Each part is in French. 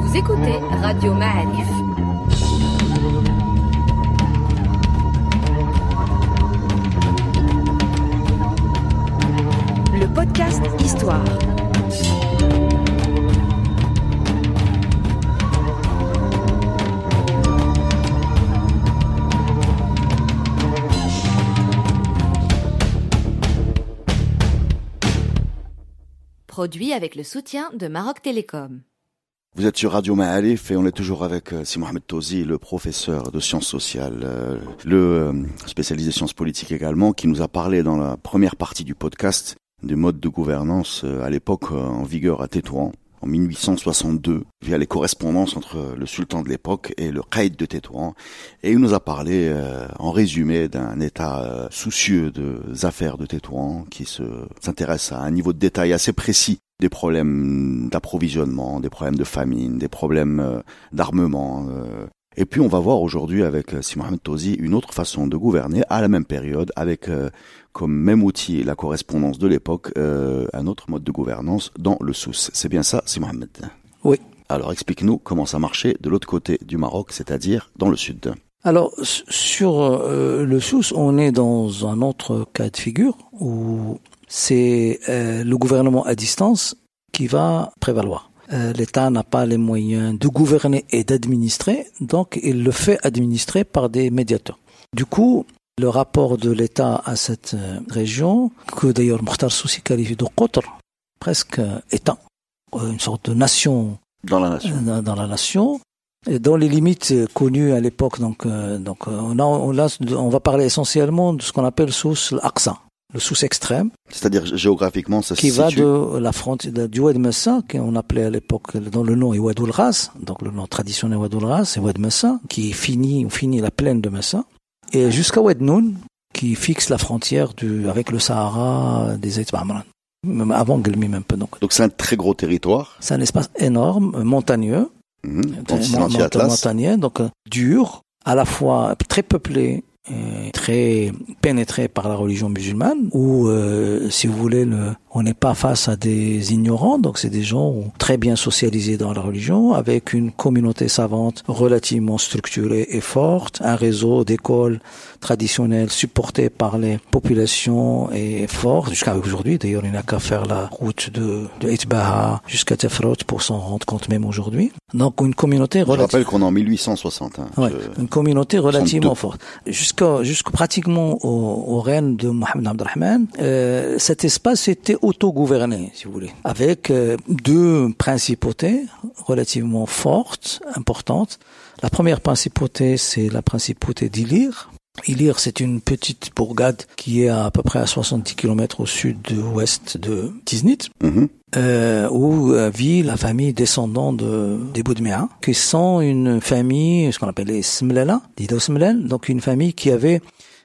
Vous écoutez Radio Ma'arif. Avec le soutien de Maroc Télécom. Vous êtes sur Radio Ma'alif et on est toujours avec euh, Si Tozi, le professeur de sciences sociales, euh, le euh, spécialisé sciences politiques également, qui nous a parlé dans la première partie du podcast des modes de gouvernance à l'époque en vigueur à Tétouan en 1862 via les correspondances entre le sultan de l'époque et le Qaïd de Tétouan et il nous a parlé en résumé d'un état soucieux des affaires de Tétouan qui se s'intéresse à un niveau de détail assez précis des problèmes d'approvisionnement, des problèmes de famine, des problèmes euh, d'armement. Euh. Et puis on va voir aujourd'hui avec euh, Si Mohamed Tozi une autre façon de gouverner à la même période avec comme même outil la correspondance de l'époque, un autre mode de gouvernance dans le Sousse. C'est bien ça, Si Mohamed? Oui. Alors explique-nous comment ça marchait de l'autre côté du Maroc, c'est-à-dire dans le sud. Alors sur le Sousse, on est dans un autre cas de figure où c'est euh, le gouvernement à distance qui va prévaloir. Euh, L'État n'a pas les moyens de gouverner et d'administrer, donc il le fait administrer par des médiateurs. Du coup, le rapport de l'État à cette euh, région, que d'ailleurs Mokhtar Soussi qualifie de presque étant une sorte de nation dans la nation, dans, la nation et dans les limites connues à l'époque. Donc, donc on, a, on, on, va parler essentiellement de ce qu'on appelle sous l'Aqsa, le sous-extrême. C'est-à-dire géographiquement, ça qui se va situe... de la frontière du Oued Messa, qu'on appelait à l'époque dans le nom Oued Ras, donc le nom traditionnel Oued Ras, et Oued Messa, qui finit, finit la plaine de Messa, et jusqu'à Oued Noun, qui fixe la frontière du, avec le Sahara des États même avant Gelmi même peu. Donc, donc c'est un très gros territoire. C'est un espace énorme, montagneux, mmh, montagneux, donc dur, à la fois très peuplé très pénétré par la religion musulmane, ou euh, si vous voulez, le, on n'est pas face à des ignorants, donc c'est des gens très bien socialisés dans la religion, avec une communauté savante relativement structurée et forte, un réseau d'écoles traditionnelles supporté par les populations et fort jusqu'à aujourd'hui. D'ailleurs, il n'a qu'à faire la route de, de Etbaha jusqu'à Tefrot pour s'en rendre compte même aujourd'hui. Donc une communauté relativement... Je rappelle qu'on est en 1860. Hein, ouais, une communauté relativement forte. Jusqu'à pratiquement au, au, règne de Mohamed Abdelrahman, euh, cet espace était autogouverné, si vous voulez, avec euh, deux principautés relativement fortes, importantes. La première principauté, c'est la principauté d'Ilir. Ilir, c'est une petite bourgade qui est à, peu près à 70 km au sud-ouest de Tiznit. Mhm. Euh, où euh, vit la famille descendante de, des Boudméa, qui sont une famille, ce qu'on appelle les Smlala, Dido Smlal, donc une famille qui avait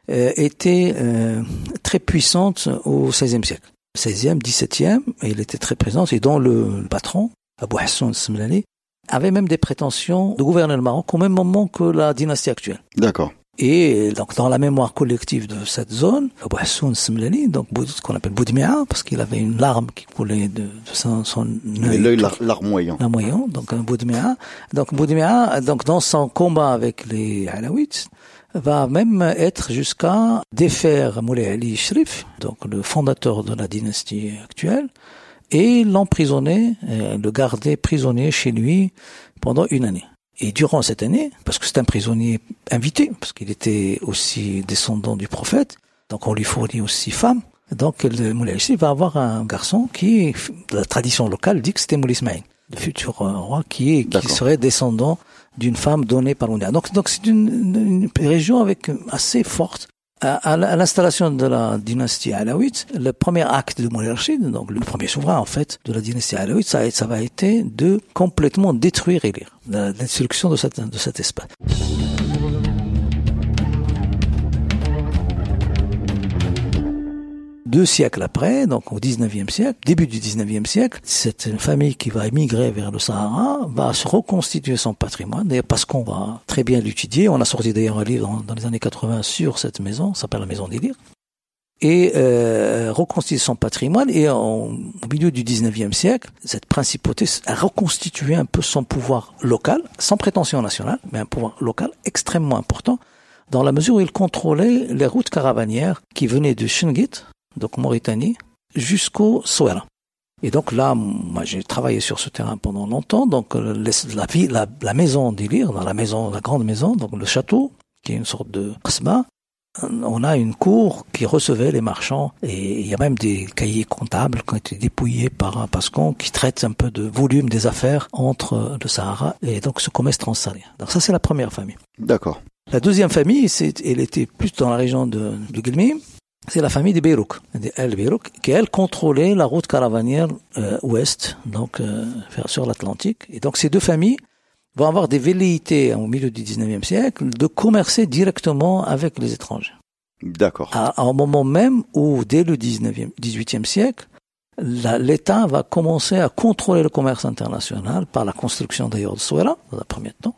euh, été euh, très puissante au XVIe siècle. 16e, 17e, et il était très présent, et dont le, le patron, Abou Hassan Smlali, avait même des prétentions de gouverner le Maroc au même moment que la dynastie actuelle. D'accord. Et donc dans la mémoire collective de cette zone, Abou Hassan Smlali, donc ce qu'on appelle Boudmia, parce qu'il avait une larme qui coulait de, de son, son œil. l'œil larmoyant. Larmoyant, donc un Boudmia. Donc Boudmia, donc dans son combat avec les Alaouites, va même être jusqu'à défaire Moulay Ali Shrif, donc le fondateur de la dynastie actuelle, et l'emprisonner, le garder prisonnier chez lui pendant une année. Et durant cette année, parce que c'est un prisonnier invité, parce qu'il était aussi descendant du prophète, donc on lui fournit aussi femme, donc le Moulay Ali va avoir un garçon qui, la tradition locale dit que c'était Moulay Ismail, le futur roi qui, est, qui serait descendant d'une femme donnée par l'UNEA. Donc, donc c'est une, une, région avec assez forte. À, l'installation de la dynastie alaouite, le premier acte de Moulay Rachid, donc le premier souverain en fait de la dynastie alaouite, ça, ça va été de complètement détruire Elir, la destruction de, de cet espace. Deux siècles après, donc au 19e siècle, début du 19e siècle, cette famille qui va émigrer vers le Sahara va se reconstituer son patrimoine, d'ailleurs parce qu'on va très bien l'étudier. On a sorti d'ailleurs un livre dans, les années 80 sur cette maison, ça s'appelle la maison d'Ilir. et euh, reconstituer son patrimoine. Et au milieu du 19e siècle, cette principauté a reconstitué un peu son pouvoir local, sans prétention nationale, mais un pouvoir local extrêmement important, dans la mesure où il contrôlait les routes caravanières qui venaient de Shingit, donc Mauritanie, jusqu'au Souera. Et donc là, moi j'ai travaillé sur ce terrain pendant longtemps. Donc euh, la, vie, la, la maison d'Ilir, dans la maison, la grande maison, donc le château, qui est une sorte de qasma, on a une cour qui recevait les marchands et il y a même des cahiers comptables qui ont été dépouillés par un Pascon qui traite un peu de volume des affaires entre le Sahara et donc ce commerce transsaharien. Donc ça c'est la première famille. D'accord. La deuxième famille, c'est, elle était plus dans la région de, de c'est la famille des Beyrouk, des El qui elle contrôlait la route caravanière euh, ouest, donc euh, sur l'Atlantique. Et donc ces deux familles vont avoir des velléités au milieu du 19e siècle de commercer directement avec les étrangers. D'accord. À, un moment même où, dès le 19e, 18e siècle, l'État va commencer à contrôler le commerce international par la construction d'ailleurs de Souera, dans un premier temps.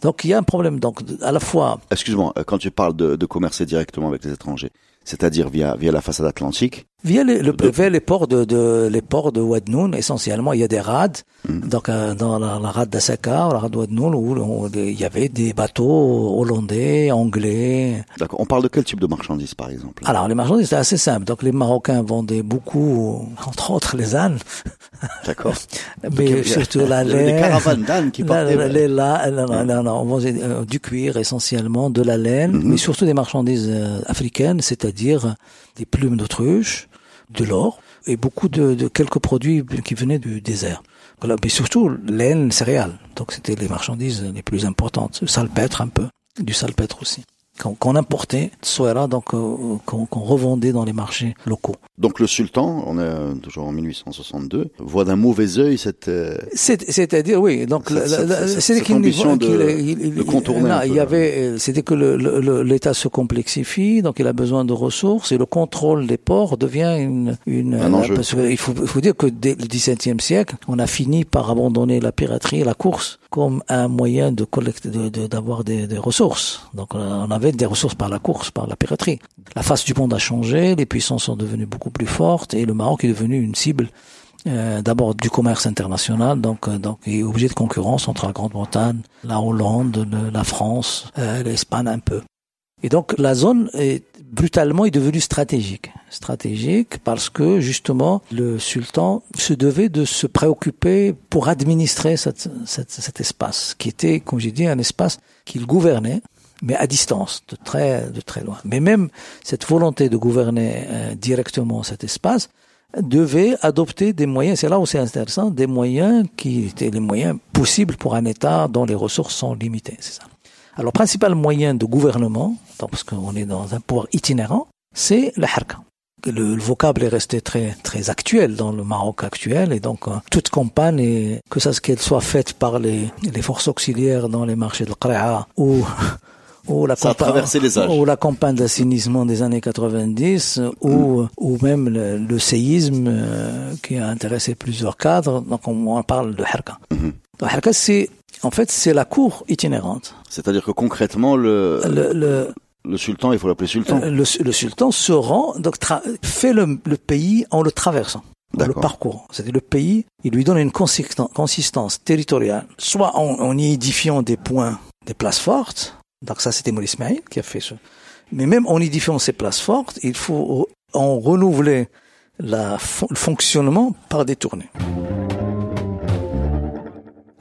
Donc il y a un problème donc à la fois. Excuse-moi, quand tu parles de, de commercer directement avec les étrangers, c'est-à-dire via via la façade atlantique, Via les, le, les ports de, de, les ports de Wadnoun, essentiellement, il y a des rades. Hmm. Donc, euh, dans la, la rade d'Assaka, la rade de Wadnoun, où, il y avait des bateaux hollandais, anglais. D'accord. On parle de quel type de marchandises, par exemple? Alors, les marchandises, c'est assez simple. Donc, les Marocains vendaient beaucoup, entre autres, les ânes. D'accord. Mais surtout la laine. Les caravanes d'ânes qui partaient. La, non, non, non, on vendait euh, du cuir, essentiellement, de la laine, hmm. mais surtout des marchandises euh, africaines, c'est-à-dire des plumes d'autruche, de l'or et beaucoup de, quelques produits qui venaient du désert. Voilà, mais surtout laine, céréales. Donc c'était les marchandises les plus importantes. Salpêtre un peu, du salpêtre aussi qu'on importait, Soera, donc euh, qu'on revendait dans les marchés locaux. Donc le sultan, on est toujours en 1862, voit d'un mauvais œil cette. Euh, c'est-à-dire oui, donc c'était qu'il de, de contourner. il y avait, euh, c'était que l'État se complexifie, donc il a besoin de ressources et le contrôle des ports devient une, une un enjeu. il faut, il faut dire que dès le XVIIe siècle, on a fini par abandonner la piraterie et la course comme un moyen de collecter, d'avoir de, des, des ressources. Donc on avait des ressources par la course, par la piraterie. La face du monde a changé, les puissances sont devenues beaucoup plus fortes et le Maroc est devenu une cible euh, d'abord du commerce international, donc euh, donc est objet de concurrence entre la Grande-Bretagne, la Hollande, la France, euh, l'Espagne un peu. Et donc la zone est brutalement est devenue stratégique. Stratégique parce que justement le sultan se devait de se préoccuper pour administrer cet espace qui était, comme j'ai dit, un espace qu'il gouvernait mais à distance, de très, de très loin. Mais même cette volonté de gouverner euh, directement cet espace devait adopter des moyens, c'est là où c'est intéressant, des moyens qui étaient les moyens possibles pour un État dont les ressources sont limitées, c'est ça. Alors, principal moyen de gouvernement, parce qu'on est dans un pouvoir itinérant, c'est le harka. Le, le, vocable est resté très très actuel dans le Maroc actuel et donc euh, toute campagne, que ça qu'elle soit faite par les, les forces auxiliaires dans les marchés de Qra'a ou ou la, campagne, ou la campagne d'assainissement des années 90, ou, mm. ou même le, séisme euh, qui a intéressé plusieurs cadres. Donc on, parle de Harka. Mm Harka, c'est en fait c'est la cour itinérante. C'est-à-dire que concrètement le, le, le sultan, il faut l'appeler sultan. Euh, le, le, sultan se rend, donc fait le, le, pays en le traversant, en le parcourant. C'est-à-dire le pays, il lui donne une consistance territoriale, soit en, en y édifiant des points, des places fortes, donc ça, c'était Maurice Ismail qui a fait ça. Mais même en édifiant ces places fortes, il faut en renouveler la, le fonctionnement par des tournées.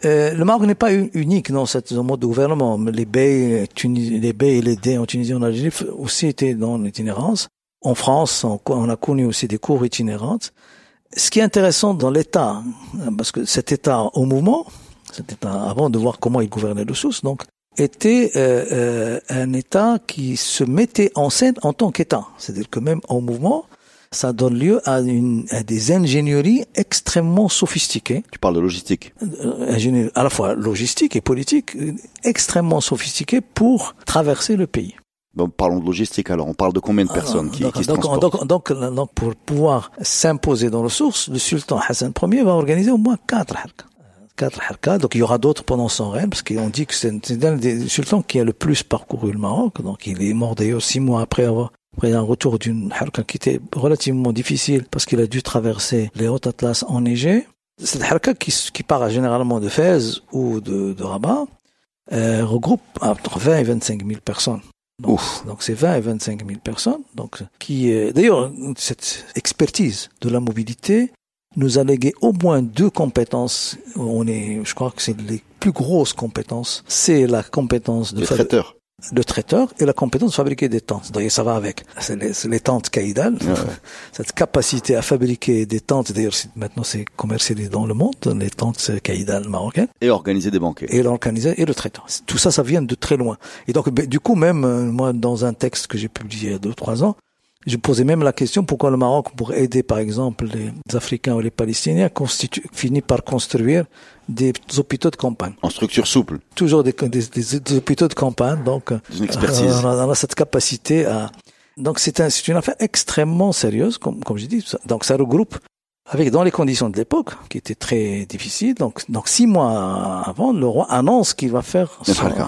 Euh, le Maroc n'est pas unique dans cette mode de gouvernement. Les bey, les bey et les dés en Tunisie, en Algérie aussi étaient dans l'itinérance. En France, on, a connu aussi des cours itinérantes. Ce qui est intéressant dans l'État, parce que cet État au mouvement, cet État avant de voir comment il gouvernait le sous, donc était euh, euh, un État qui se mettait en scène en tant qu'État. C'est-à-dire que même en mouvement, ça donne lieu à, une, à des ingénieries extrêmement sophistiquées. Tu parles de logistique. Euh, à la fois logistique et politique, extrêmement sophistiquées pour traverser le pays. Bon, parlons de logistique alors. On parle de combien de personnes qui, donc, qui se donc, transportent donc, donc, pour pouvoir s'imposer dans le source, le sultan Hassan Ier va organiser au moins quatre halkas quatre harkas. Donc il y aura d'autres pendant son règne, parce qu'on dit que c'est un des sultans qui a le plus parcouru le Maroc. Donc il est mort d'ailleurs six mois après avoir après un retour d'une harka qui était relativement difficile parce qu'il a dû traverser les hautes atlas enneigées. Cette harka qui, qui part généralement de Fès ou de, de Rabat euh, regroupe entre 20 et 25 000 personnes. Donc, donc c'est 20 et 25 000 personnes. Donc, qui, d'ailleurs, cette expertise de la mobilité nous a légué au moins deux compétences. On est, je crois que c'est les plus grosses compétences. C'est la compétence de traiteur. Le traiteur et la compétence de fabriquer des tentes. D'ailleurs, ça va avec. C'est les, les, tentes caïdales. Cette capacité à fabriquer des tentes. D'ailleurs, maintenant, c'est commercialisé dans le monde, les tentes caïdales marocaines. Et organiser des banquets. Et l'organiser et le traiteur. Tout ça, ça vient de très loin. Et donc, ben, du coup, même, euh, moi, dans un texte que j'ai publié il y a deux, trois ans, je posais même la question pourquoi le Maroc, pour aider par exemple les Africains ou les Palestiniens, constitue, finit par construire des hôpitaux de campagne. En structure souple. Toujours des, des, des, hôpitaux de campagne, donc Une expertise. Euh, on, a, cette capacité à. Donc c'est un, une affaire extrêmement sérieuse, comme, comme j'ai dit. Donc ça regroupe avec dans les conditions de l'époque qui étaient très difficiles. Donc donc six mois avant, le roi annonce qu'il va faire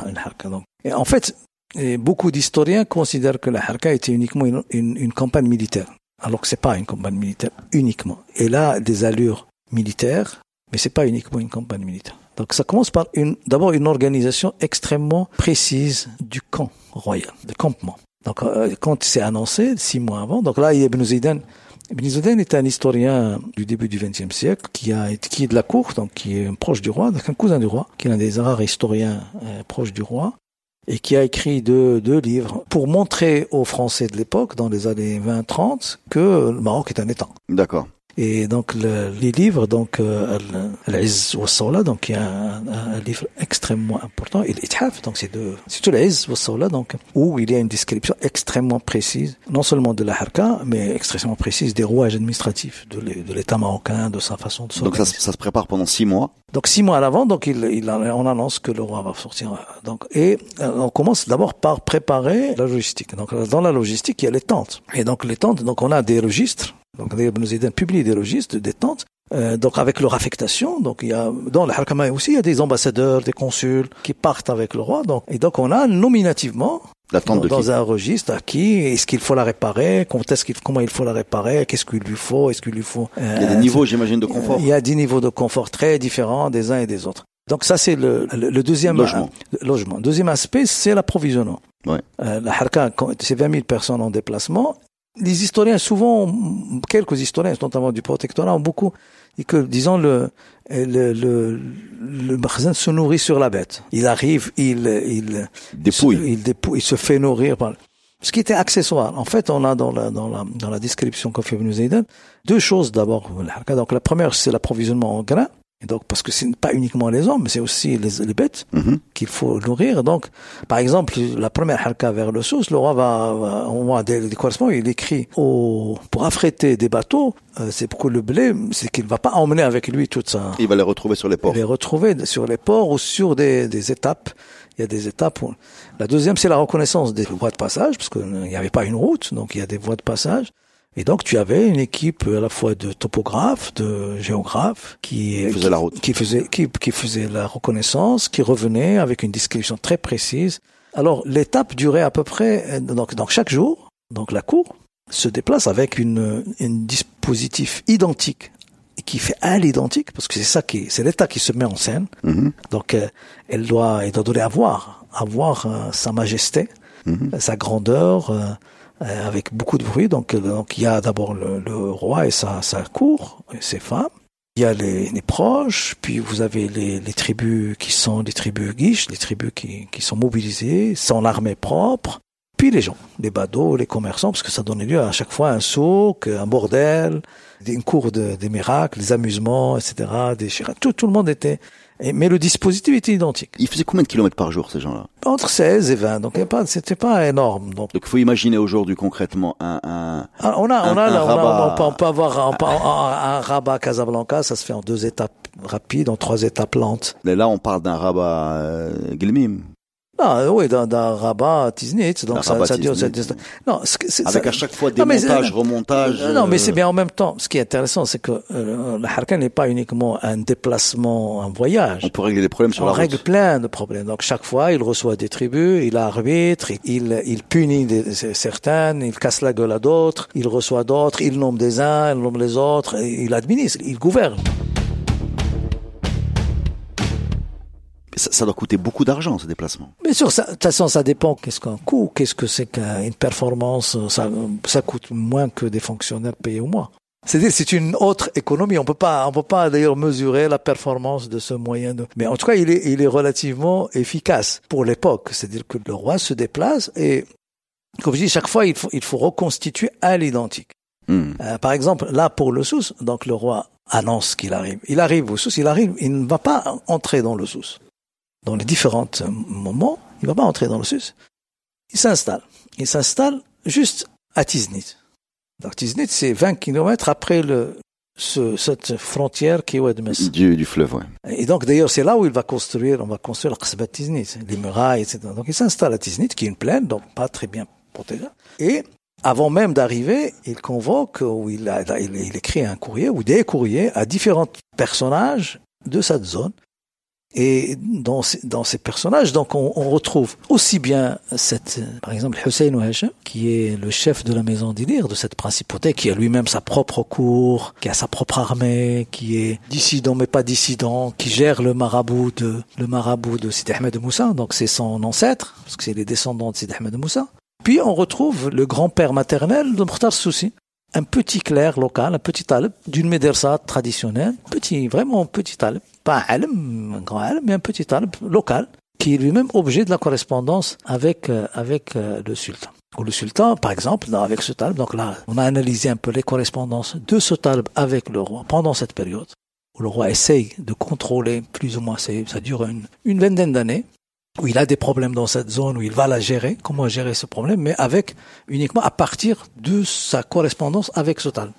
une harka. Donc, et en fait, et beaucoup d'historiens considèrent que la Harka était uniquement une, campagne militaire, alors que c'est pas une campagne militaire uniquement. Elle a des allures militaires, mais c'est pas uniquement une campagne militaire. Donc ça commence par une, d'abord une organisation extrêmement précise du camp royal, de campement. Donc euh, quand c'est annoncé, six mois avant, donc là Ibn Zaydan. Ibn Zaydan est un historien du début du XXe siècle qui a qui est de la cour, donc qui est proche du roi, donc un cousin du roi, qui est un des rares historiens euh, proches du roi et qui a écrit deux, deux livres pour montrer aux Français de l'époque, dans les années 20-30, que le Maroc est un État. D'accord. Et donc le, les livres, donc euh, Al-Izz donc il y a un, un, livre extrêmement important, et l'Ithaf, donc c'est de c'est tout Sawla, donc où il y a une description extrêmement précise, non seulement de la Harka, mais extrêmement précise des rouages administratifs de l'État marocain, de sa façon de Donc ça, ça, se prépare pendant six mois. Donc six mois à l'avant, donc il, il, on annonce que le roi va sortir. Donc et euh, on commence d'abord par préparer la logistique. Donc dans la logistique, il y a les tentes. Et donc les tentes, donc on a des registres donc Ibn Zaydan publie des registres des tentes. Euh, donc avec leur affectation, donc il y a dans le Harkama aussi il y a des ambassadeurs, des consuls qui partent avec le roi. Donc et donc on a nominativement dans, un registre à qui est-ce qu'il faut la réparer, quand est-ce qu'il, comment il faut la réparer, qu'est-ce qu'il lui faut, est-ce qu'il lui faut. Euh, il y a des niveaux, j'imagine, de confort. Il y a des niveaux de confort très différents des uns et des autres. Donc ça c'est le, le, le, deuxième logement. Euh, logement. Deuxième aspect c'est l'approvisionnement. Ouais. Euh, la Harka, c'est 20 000 personnes en déplacement les historiens, souvent, quelques historiens, notamment du protectorat, ont beaucoup dit que, disons, le, le, le, le se nourrit sur la bête. Il arrive, il, il dépouille. Se, il dépouille, il se fait nourrir par, ce qui était accessoire. En fait, on a dans la, dans la, dans la description qu'a fait Ibn Zaydan, deux choses d'abord. Donc, la première, c'est l'approvisionnement en grains. Et donc, parce que ce n'est pas uniquement les hommes, mais c'est aussi les, les bêtes mm-hmm. qu'il faut nourrir. Donc, par exemple, la première halka vers le Sousse, le roi va, va on voit des, des correspondants, il écrit au, pour affréter des bateaux, euh, c'est pour que le blé, c'est qu'il va pas emmener avec lui tout ça. Il va les retrouver sur les ports. Il les retrouver sur les ports ou sur des, des étapes. Il y a des étapes. Où... La deuxième, c'est la reconnaissance des voies de passage, parce qu'il n'y avait pas une route, donc il y a des voies de passage. Et donc tu avais une équipe à la fois de topographes, de géographes qui faisait qui, la route, qui faisait qui, qui faisait la reconnaissance, qui revenait avec une description très précise. Alors l'étape durait à peu près donc donc chaque jour, donc la cour se déplace avec une un dispositif identique qui fait à l'identique parce que c'est ça qui c'est l'État qui se met en scène. Mm -hmm. Donc euh, elle doit elle doit donner à voir avoir euh, sa majesté, mm -hmm. sa grandeur. Euh, avec beaucoup de bruit. Donc, donc il y a d'abord le, le, roi et sa, sa cour, et ses femmes. Il y a les, les proches, puis vous avez les, les, tribus qui sont des tribus guiches, les tribus qui, qui sont mobilisées, sans l'armée propre. Puis les gens, les badauds, les commerçants, parce que ça donnait lieu à chaque fois un souk, un bordel, une cour de, des miracles, des amusements, etc. Des tout, tout le monde était mais le dispositif était identique. Ils faisaient combien de kilomètres par jour, ces gens-là? Entre 16 et 20, donc c'était pas énorme. Donc il faut imaginer aujourd'hui concrètement un... un ah, on a, un, on a, un là, rabat... on, peut, on peut avoir un, rabat Casablanca, ça se fait en deux étapes rapides, en trois étapes lentes. Mais là, on parle d'un rabat euh, Gilmim. Non, oui, dans, dans Rabat, Tiznit, donc ça, Rabat, ça dure. Tiznit. ça- non, c'est- Avec ça- à chaque fois Non, mais démontage, c'est- remontage. Non, mais euh, c'est bien en même temps. Ce qui est intéressant, c'est que euh, la Harka n'est pas uniquement un déplacement, un voyage. On peut régler des problèmes sur On la règle route. plein de problèmes. Donc chaque fois, il reçoit des tribus, il arbitre, il, il punit des, certaines, il casse la gueule à d'autres, il reçoit d'autres, il nomme des uns, il nomme les autres, il administre, il gouverne. Ça, ça doit coûter beaucoup d'argent, ce déplacement. Bien sûr, ça- de toute façon, ça dépend qu'est-ce qu'un coût, qu'est-ce que c'est qu'une performance, ça, ça coûte moins que des fonctionnaires payés au mois. C'est-à-dire, c'est une autre économie. On peut pas, on peut pas d'ailleurs mesurer la performance de ce moyen de, mais en tout cas, il est, il est relativement efficace pour l'époque. C'est-à-dire que le roi se déplace et, comme je dis, chaque fois, il faut, il faut reconstituer à l'identique. Hmm. Euh, par exemple, là, pour le sous, donc le roi annonce qu'il arrive. Il arrive au sous, il arrive, il ne va pas entrer dans le sous. Dans les différents moments, il va pas entrer dans le sous. Il s'installe. Il s'installe juste à Tiznit. Donc Tiznit, c'est 20 kilomètres après le, ce, cette frontière qui est Oued Mess. Du, du fleuve, ouais. Et donc d'ailleurs, c'est là où il va construire, on va construire la Qasba Tiznit, les murailles, etc. Donc il s'installe à Tiznit, qui est une plaine, donc pas très bien protégée. Et avant même d'arriver, il convoque, ou il, a- il, il écrit un courrier, ou des courriers à différents personnages de cette zone. Et dans ces, dans ces personnages, donc on, on retrouve aussi bien cette, par exemple, Hussein Ouhachem, qui est le chef de la maison d'Ilir, de cette principauté, qui a lui-même sa propre cour, qui a sa propre armée, qui est dissident mais pas dissident, qui gère le marabout de, le marabout de Sidi Ahmed Moussa, donc c'est son ancêtre, parce que c'est les descendants de Sidi Ahmed Moussa. Puis on retrouve le grand-père maternel de Mokhtar Soussi, un petit clerc local, un petit talib d'une médersa traditionnelle, petit, vraiment petit talib, pas un un grand alim, mais un petit talib local, qui est lui-même objet de la correspondance avec, euh, avec euh, le sultan. Ou le sultan, par exemple, dans- avec ce talib, donc là, on a analysé un peu les correspondances de ce talib avec le roi pendant cette période, où le roi essaye de contrôler plus ou moins, ça dure une, une vingtaine d'années, où il a des problèmes dans cette zone, où il va la gérer, comment gérer ce problème, mais avec uniquement à partir de sa correspondance avec ce talib.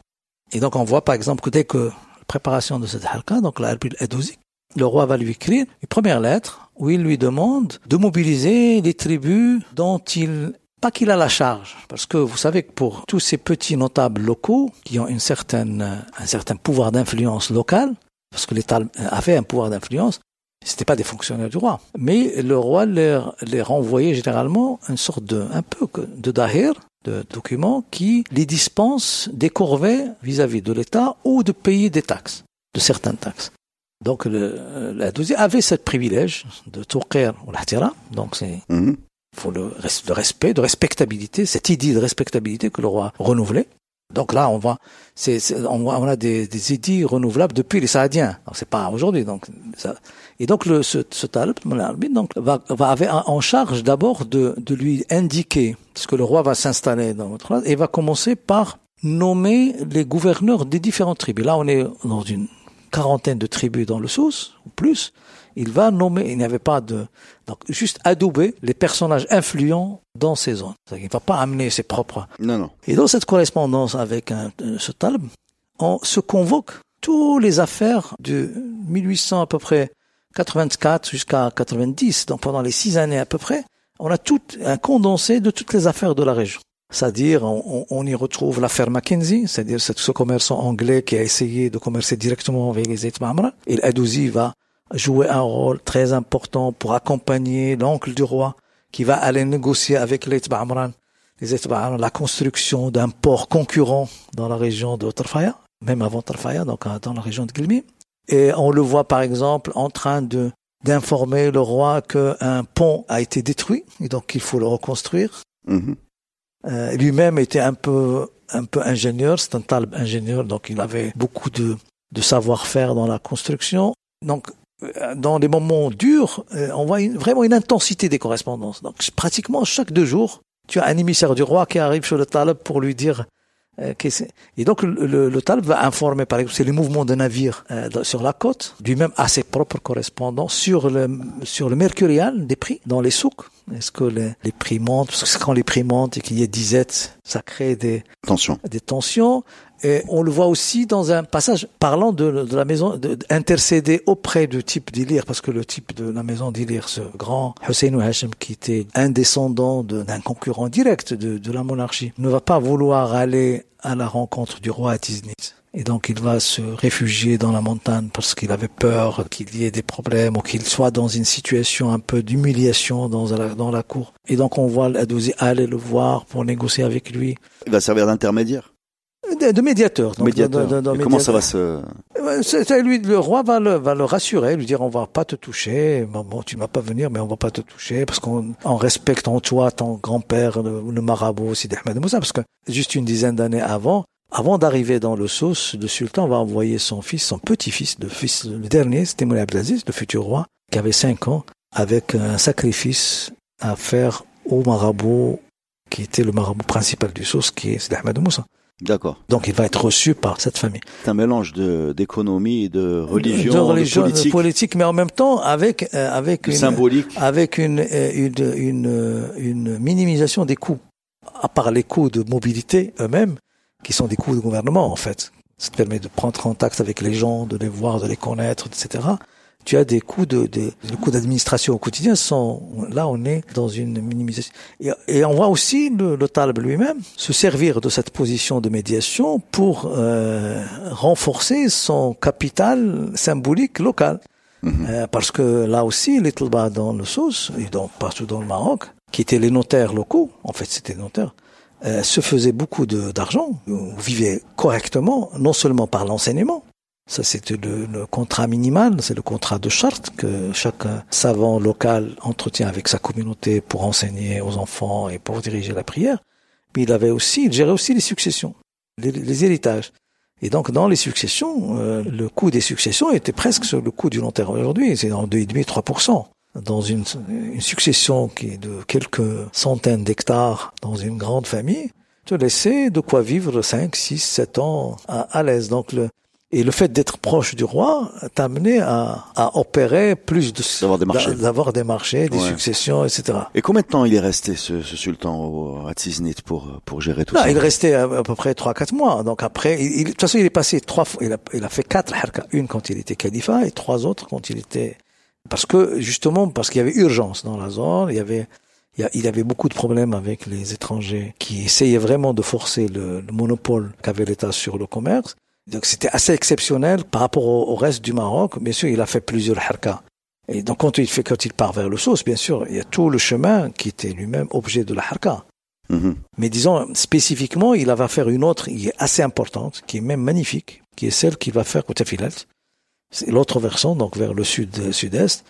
Et donc on voit par exemple que dès que la préparation de cette halqa, donc la le roi va lui écrire une première lettre où il lui demande de mobiliser les tribus dont il pas qu'il a la charge, parce que vous savez que pour tous ces petits notables locaux qui ont une certaine, un certain pouvoir d'influence locale, parce que les Talibs avaient un pouvoir d'influence, c'était pas des fonctionnaires du roi. Mais le roi leur, les renvoyait généralement une sorte de, un peu de dahir, de documents qui les dispensent des corvées vis-à-vis de l'État ou de payer des taxes, de certaines taxes. Donc le, la deuxième avait ce privilège de toquer ou l'ahtira, donc c'est Mhm. faut le, le respect, de respectabilité, cette idée de respectabilité que le roi renouvelait. Donc là, on voit, on, on a des, des idées renouvelables depuis les Saadiens. Donc c'est pas aujourd'hui. Donc et donc le, ce, ce talib, donc va, va avoir en charge d'abord de, de lui indiquer, parce que le roi va s'installer dans votre et va commencer par nommer les gouverneurs des différentes tribus. Là, on est dans une quarantaine de tribus dans le Sousse, ou plus. Il va nommer, il n'y avait pas de, donc juste adouber les personnages influents dans ces zones. Qu'il ne va pas amener ses propres. Non, non. Et dans cette correspondance avec un, euh, ce talib, on se convoque toutes les affaires de 1800 à peu près 84 jusqu'à 90, donc pendant les six années à peu près, on a tout un condensé de toutes les affaires de la région. C'est-à-dire, on, y retrouve l'affaire Mackenzie, c'est-à-dire ce commerçant anglais qui a essayé de commercer directement avec les États Mamra. Et l'Adouzi va jouer un rôle très important pour accompagner l'oncle du roi qui va aller négocier avec les Amran, les Amran, la construction d'un port concurrent dans la région de Tarfaya, même avant Tarfaya, donc euh, dans la région de Gilmi. Et on le voit par exemple en train de d'informer le roi qu'un pont a été détruit et donc il faut le reconstruire. Mhm. Euh, lui-même était un peu un peu ingénieur, c'est un talib ingénieur, donc il avait beaucoup de de savoir-faire dans la construction. Donc dans les moments durs, euh, on voit une- vraiment une intensité des correspondances. Donc pratiquement chaque deux jours, tu as un émissaire du roi qui arrive sur le talib pour lui dire euh, et donc le, le, le talib va informer par exemple c'est les mouvements de navires euh, sur la côte, lui-même a ses propres correspondants sur le sur le mercurial des prix dans les souks. Est-ce que les, les prix montent Parce que quand les prix montent et qu'il y a disette, ça crée des Attention. des tensions. Et on le voit aussi dans un passage parlant de, la maison, d'intercéder auprès du type d'Ilir, parce que le type de la maison d'Ilir, ce grand Hussein Hachem, qui était un descendant d'un concurrent direct de, la monarchie, ne va pas vouloir aller à la rencontre du roi à Tiznit. Et donc il va se réfugier dans la montagne parce qu'il avait peur qu'il y ait des problèmes ou qu'il soit dans une situation un peu d'humiliation dans la, dans la cour. Et donc on voit Adouzi aller le voir pour négocier avec lui. Il va servir d'intermédiaire de, médiateur. Donc, médiateur. comment ça va se... lui, le roi va le, va le rassurer, lui dire on va pas te toucher. Bon, bon tu vas pas venir, mais on va pas te toucher parce qu'on en respecte en toi ton grand-père, le, le, marabout Sidi Ahmed Moussa. Parce que juste une dizaine d'années avant, avant d'arriver dans le sauce, le sultan va envoyer son fils, son petit-fils, le fils, le dernier, c'était Moulay Abdelaziz, le futur roi, qui avait cinq ans, avec un sacrifice à faire au marabout, qui était le marabout principal du sauce, qui est Sidi Ahmed Moussa. D'accord. Donc il va être reçu par cette famille. C'est un mélange de d'économie et de religion, de, religion, de politique. mais en même temps avec euh, avec une symbolique, avec une, euh, une une euh, une minimisation des coûts. À part les coûts de mobilité eux-mêmes, qui sont des coûts de gouvernement en fait. Ça te permet de prendre contact avec les gens, de les voir, de les connaître, etc tu as des coûts de, de les coûts d'administration au quotidien sont là on est dans une minimisation et, et on voit aussi le, le Talib lui-même se servir de cette position de médiation pour euh, renforcer son capital symbolique local mhm. euh, parce que là aussi les Talibas dans le Sousse et donc partout dans le Maroc qui étaient les notaires locaux en fait c'était les notaires euh, se faisaient beaucoup d'argent, vivaient correctement, non seulement par l'enseignement, ça, c'est le, contrat minimal, c'est le contrat de charte que chaque savant local entretient avec sa communauté pour enseigner aux enfants et pour diriger la prière. Mais il avait aussi, il gérait aussi les successions, les, héritages. Et donc, dans les successions, euh, le coût des successions était presque sur le coût du long terme aujourd'hui. C'est en 2,5-3%. Dans une, une succession qui est de quelques centaines d'hectares dans une grande famille, te laisser de quoi vivre 5, 6, 7 ans à, à l'aise. Donc, le, et le fait d'être proche du roi t'a amené à, à, opérer plus de d'avoir des marchés, d'avoir des marchés, des successions, etc. Et combien de temps il est resté ce, ce sultan à Tiznit pour pour gérer tout non, ça? Il est resté à, peu près trois quatre mois. Donc après, il, de toute façon, il est passé trois fois. Il a, il a fait quatre harkas, une quand il était califat et trois autres quand il était parce que justement parce qu'il y avait urgence dans la zone, il y avait il y avait beaucoup de problèmes avec les étrangers qui essayaient vraiment de forcer le, le monopole qu'avait l'État sur le commerce. Donc c'était assez exceptionnel par rapport au, reste du Maroc. Bien sûr, il a fait plusieurs harkas. Et donc quand il fait, quand il part vers le Sousse, bien sûr, il y a tout le chemin qui était lui-même objet de la harka. Mm-hmm. Mais disons, spécifiquement, il va faire une autre qui est assez importante, qui est même magnifique, qui est celle qu'il va faire côté Filet. C'est l'autre versant, donc vers le sud, sud-est,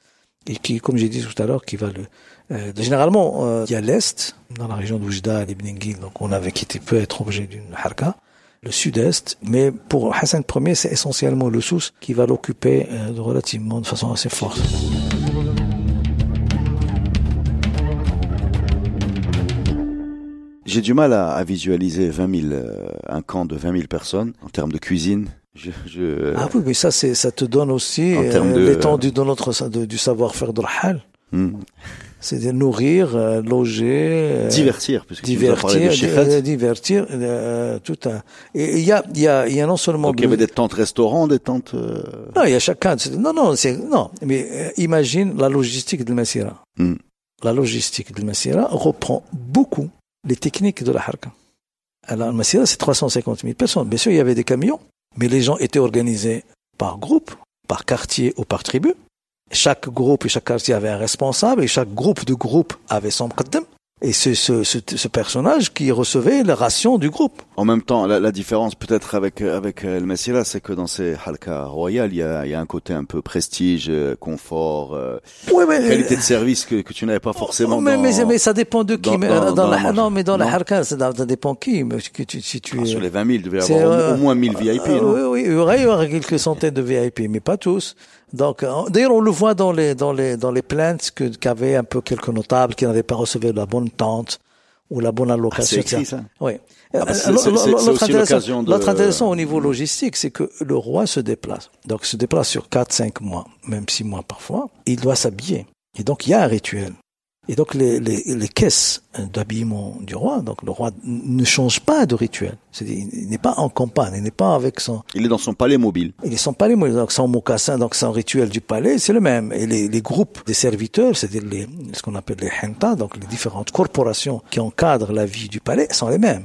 et qui, comme j'ai dit tout à l'heure, qui va le, euh, généralement, euh, il y a l'est, dans la région d'Oujda, l'Ibn donc on avait quitté peut être objet d'une harka le sud-est, mais pour Hassan Ier, c'est essentiellement le Sousse qui va l'occuper euh, relativement de façon assez forte. J'ai du mal à, visualiser 20 000, euh, un camp de 20 000 personnes en termes de cuisine. Je, je... Ah oui, mais ça, ça te donne aussi euh, l'étendue de notre, du savoir-faire de la hal. Hmm c'est de nourrir, euh, loger, euh, divertir, parce que divertir, de divertir, euh, tout un. Et il y a, il y a, il y a non seulement. Donc il y avait des tentes restaurants, des tentes. Non, il y a chacun. Non, non, c'est non. Mais imagine la logistique de Massira. Hmm. La logistique de Massira reprend beaucoup les techniques de la Harka. Alors Massira, c'est 350 000 personnes. Bien sûr, il y avait des camions, mais les gens étaient organisés par groupe, par quartier ou par tribu chaque groupe et chaque quartier avait un responsable et chaque groupe de groupe avait son qaddam. Et c'est ce, ce, ce, personnage qui recevait la ration du groupe. En même temps, la, la différence peut-être avec avec El Messira, c'est que dans ces halka royales, il y a, y a un côté un peu prestige, euh, confort, euh, qualité de service que, que tu n'avais pas forcément. Mais, dans, mais, mais, ça dépend de qui. Dans, mais, dans, dans, la, non, mais dans la halka, ça, ça, dépend qui. Mais que tu, si tu ah, sur les 20 000, il devait y avoir au, moins 1000 VIP. Euh, non oui, oui, il y aurait, il y aurait quelques centaines de VIP, mais pas tous. Donc, euh, d'ailleurs, on le voit dans les dans les dans les plaintes que qu'avaient un peu quelques notables qui n'avaient pas reçu la bonne tente ou la bonne allocation. Ah, c'est écrit, ça? Oui. Ah, bah, L'autre intéressant, de... intéressant au niveau logistique, c'est que le roi se déplace. Donc, il se déplace sur 4, 5 mois, même 6 mois parfois. Il doit s'habiller. Et donc, il y a un rituel. Et donc les, les, les caisses d'habillement du roi, donc le roi ne change pas de rituel. C'est-à-dire, il n'est pas en campagne, il n'est pas avec son... Il est dans son palais mobile. Il est son palais mobile, donc son mocassin, donc son rituel du palais, c'est le même. Et les, les groupes des serviteurs, c'est-à-dire les, ce qu'on appelle les henta, donc les différentes corporations qui encadrent la vie du palais, sont les mêmes.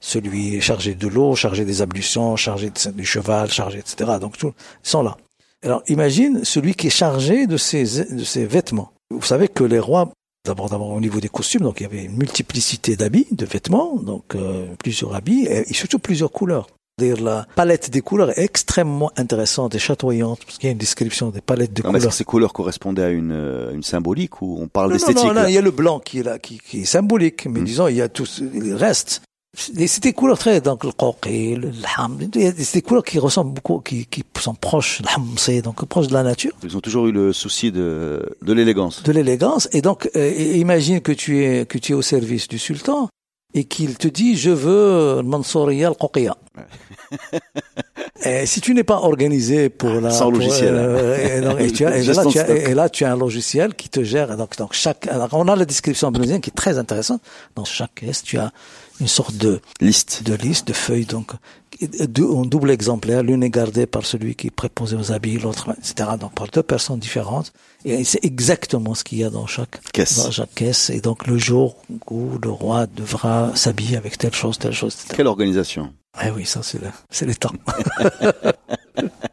Celui chargé de l'eau, chargé des ablutions, chargé du cheval, chargé, etc. Donc tous sont là. Alors imagine celui qui est chargé de ses, de ses vêtements. Vous savez que les rois D'abord, d'abord au niveau des costumes, donc il y avait une multiplicité d'habits, de vêtements, donc euh, plusieurs habits et, surtout plusieurs couleurs. D'ailleurs, la palette des couleurs est extrêmement intéressante et chatoyante, parce qu'il y a une description des palettes de couleurs. Est-ce que ces couleurs correspondaient à une, euh, une symbolique ou on parle d'esthétique Non, non, non, il y a le blanc qui est là, qui, qui est symbolique, mais hmm. disons, il y a tout le reste. C'est des couleurs très, donc le coquet, le ham, c'est des couleurs qui ressemblent beaucoup, qui, qui sont proches, le donc proches de la nature. Ils ont toujours eu le souci de, de l'élégance. De l'élégance. Et donc, euh, imagine que tu es, que tu es au service du sultan et qu'il te dit, je veux Mansouriya al et si tu n'es pas organisé pour la... Sans logiciel. Euh, et, tu as, et, là, tu as, et, là, tu as, un logiciel qui te gère. Donc, donc chaque, alors on a la description indonésien qui est très intéressante. Dans chaque caisse, tu as une sorte de liste, de liste, de feuilles, donc en double exemplaire. L'une est gardée par celui qui est préposé aux habits, l'autre, etc. Donc par deux personnes différentes. Et c'est exactement ce qu'il y a dans chaque caisse. Dans chaque caisse. Et donc le jour où le roi devra s'habiller avec telle chose, telle chose, etc. Quelle organisation? Eh oui, ça c'est le, c'est le temps.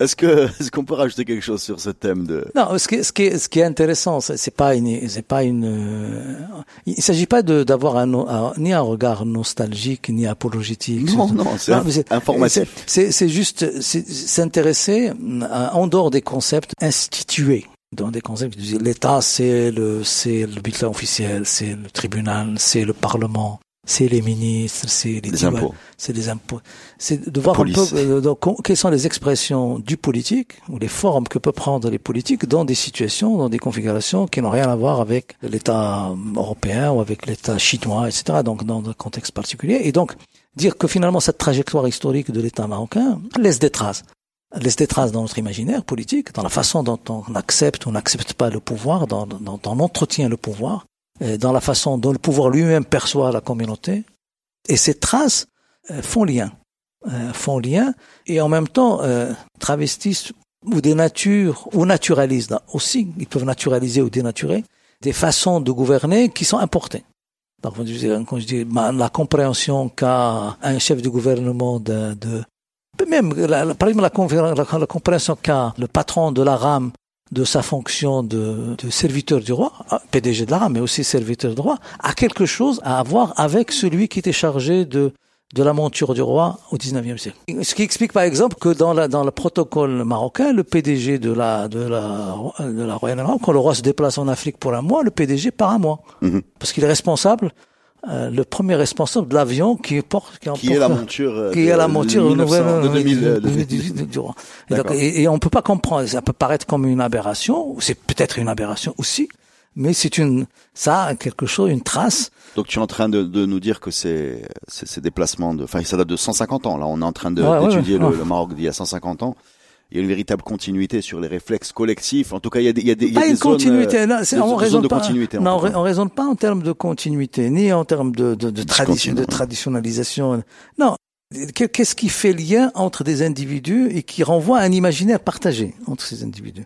Est-ce que est-ce qu'on peut rajouter quelque chose sur ce thème de Non, ce qui ce qui est, ce qui est intéressant, c'est pas une c'est pas une euh, il s'agit pas de d'avoir un, ni un regard nostalgique ni apologétique. Non non, c'est informatif. C'est c'est juste s'intéresser en dehors des concepts institués dans des concepts l'État c'est le c'est le bulletin officiel, c'est le tribunal, c'est le parlement, c'est les ministres, c'est les, impôts. C'est les impôts. C'est de voir un peu euh, donc, quelles sont les expressions du politique ou les formes que peuvent prendre les politiques dans des situations, dans des configurations qui n'ont rien à voir avec l'État européen ou avec l'État chinois, etc. Donc dans un contexte particulier. Et donc dire que finalement cette trajectoire historique de l'État marocain laisse des traces laisse des traces dans notre imaginaire politique, dans la façon dont on accepte ou n'accepte pas le pouvoir, dans, dans, dans l'entretien le pouvoir, dans la façon dont le pouvoir lui-même perçoit la communauté. Et ces traces euh, font lien, euh, font lien, et en même temps travestissent ou dénaturent ou naturalisent aussi. Ils peuvent naturaliser ou dénaturer des façons de gouverner qui sont importées. Donc, quand je dis la compréhension qu'a un chef de gouvernement de, de même par exemple la, la compréhension qu'a le patron de la rame de sa fonction de, de, serviteur du roi, ah, PDG de l'ARA, mais aussi serviteur du roi, a quelque chose à voir avec celui qui était chargé de, de la monture du roi au 19e siècle. Ce qui explique par exemple que dans, la, dans le protocole marocain, le PDG de la, de la, de la Royaume Maroc, quand le roi se déplace en Afrique pour un mois, le PDG part un mois. Mhm. Parce qu'il est responsable euh, le premier responsable de l'avion qui porte qui, qui est la monture euh, qui est la monture de, 2018 du roi. Et, et, on peut pas comprendre. Ça peut paraître comme une aberration c'est peut-être une aberration aussi mais c'est une ça quelque chose une trace. Donc tu es en train de, de nous dire que c'est ces déplacements de enfin ça date de 150 ans. Là on est en train d'étudier le, le Maroc d'il y a 150 ans il y a une véritable continuité sur les réflexes collectifs. En tout cas, il y a des, il y a des, il y a des une continuité. Zones, euh, on raisonne de pas, continuité. Non, on raisonne pas en termes de continuité, ni en termes de, de, de, tradition, de traditionnalisation. Non. Qu'est-ce qui fait lien entre des individus et qui renvoie à un imaginaire partagé entre ces individus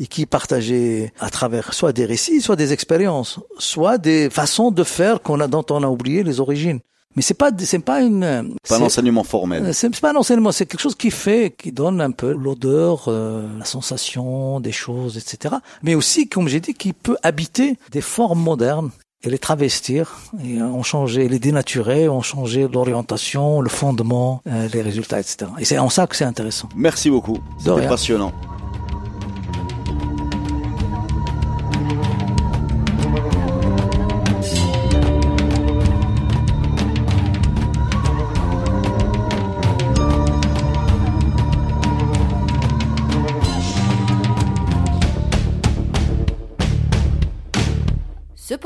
et qui partagé à travers soit des récits, soit des expériences, soit des façons de faire qu'on a dont on a oublié les origines? Mais c'est pas, c'est pas une. Pas un enseignement formel. Euh, c'est pas un enseignement, c'est quelque chose qui fait, qui donne un peu l'odeur, euh, la sensation des choses, etc. Mais aussi, comme j'ai dit, qui peut habiter des formes modernes et les travestir, et on changer, les dénaturer, on changer l'orientation, le fondement, euh, les résultats, etc. Et c'est en ça que c'est intéressant. Merci beaucoup. C'était passionnant.